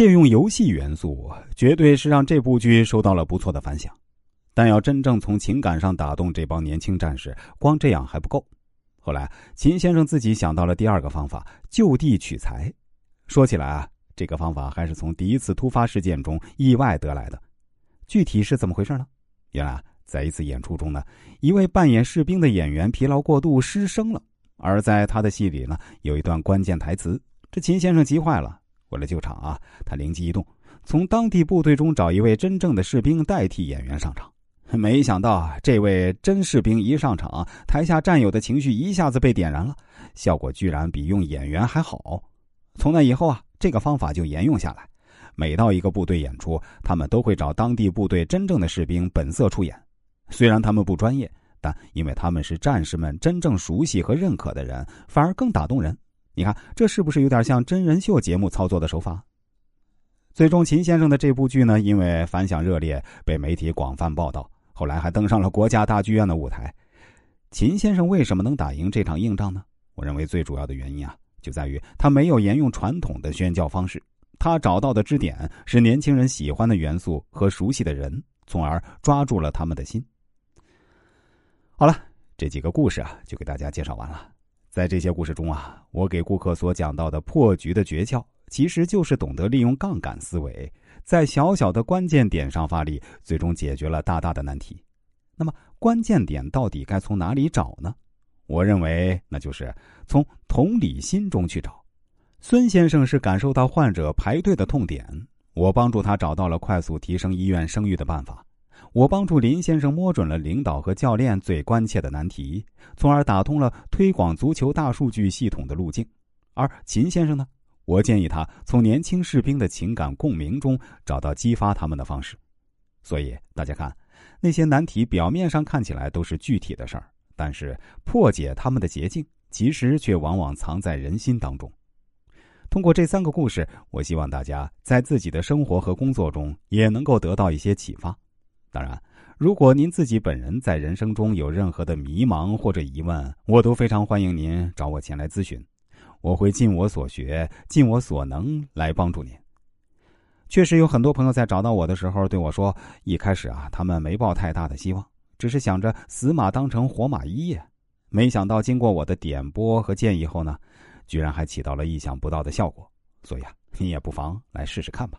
借用游戏元素，绝对是让这部剧受到了不错的反响。但要真正从情感上打动这帮年轻战士，光这样还不够。后来，秦先生自己想到了第二个方法——就地取材。说起来啊，这个方法还是从第一次突发事件中意外得来的。具体是怎么回事呢？原来，在一次演出中呢，一位扮演士兵的演员疲劳过度失声了。而在他的戏里呢，有一段关键台词，这秦先生急坏了。为了救场啊，他灵机一动，从当地部队中找一位真正的士兵代替演员上场。没想到，这位真士兵一上场，台下战友的情绪一下子被点燃了，效果居然比用演员还好。从那以后啊，这个方法就沿用下来。每到一个部队演出，他们都会找当地部队真正的士兵本色出演。虽然他们不专业，但因为他们是战士们真正熟悉和认可的人，反而更打动人。你看，这是不是有点像真人秀节目操作的手法？最终，秦先生的这部剧呢，因为反响热烈，被媒体广泛报道。后来还登上了国家大剧院的舞台。秦先生为什么能打赢这场硬仗呢？我认为最主要的原因啊，就在于他没有沿用传统的宣教方式，他找到的支点是年轻人喜欢的元素和熟悉的人，从而抓住了他们的心。好了，这几个故事啊，就给大家介绍完了。在这些故事中啊，我给顾客所讲到的破局的诀窍，其实就是懂得利用杠杆思维。在小小的关键点上发力，最终解决了大大的难题。那么，关键点到底该从哪里找呢？我认为，那就是从同理心中去找。孙先生是感受到患者排队的痛点，我帮助他找到了快速提升医院声誉的办法。我帮助林先生摸准了领导和教练最关切的难题，从而打通了推广足球大数据系统的路径。而秦先生呢？我建议他从年轻士兵的情感共鸣中找到激发他们的方式，所以大家看，那些难题表面上看起来都是具体的事儿，但是破解他们的捷径，其实却往往藏在人心当中。通过这三个故事，我希望大家在自己的生活和工作中也能够得到一些启发。当然，如果您自己本人在人生中有任何的迷茫或者疑问，我都非常欢迎您找我前来咨询。我会尽我所学，尽我所能来帮助您。确实有很多朋友在找到我的时候对我说：“一开始啊，他们没抱太大的希望，只是想着死马当成活马医呀。没想到经过我的点拨和建议后呢，居然还起到了意想不到的效果。所以啊，你也不妨来试试看吧。”